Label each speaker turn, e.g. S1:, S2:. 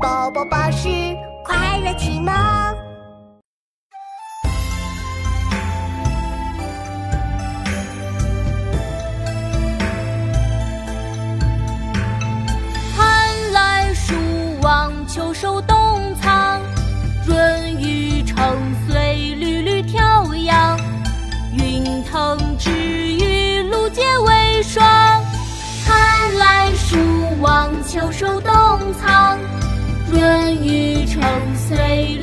S1: 宝宝巴士快乐启蒙。
S2: 寒来暑往，秋收冬藏，润雨成穗，缕缕飘扬，云腾致雨，露结为霜。寒来暑往，秋收冬藏。润玉成碎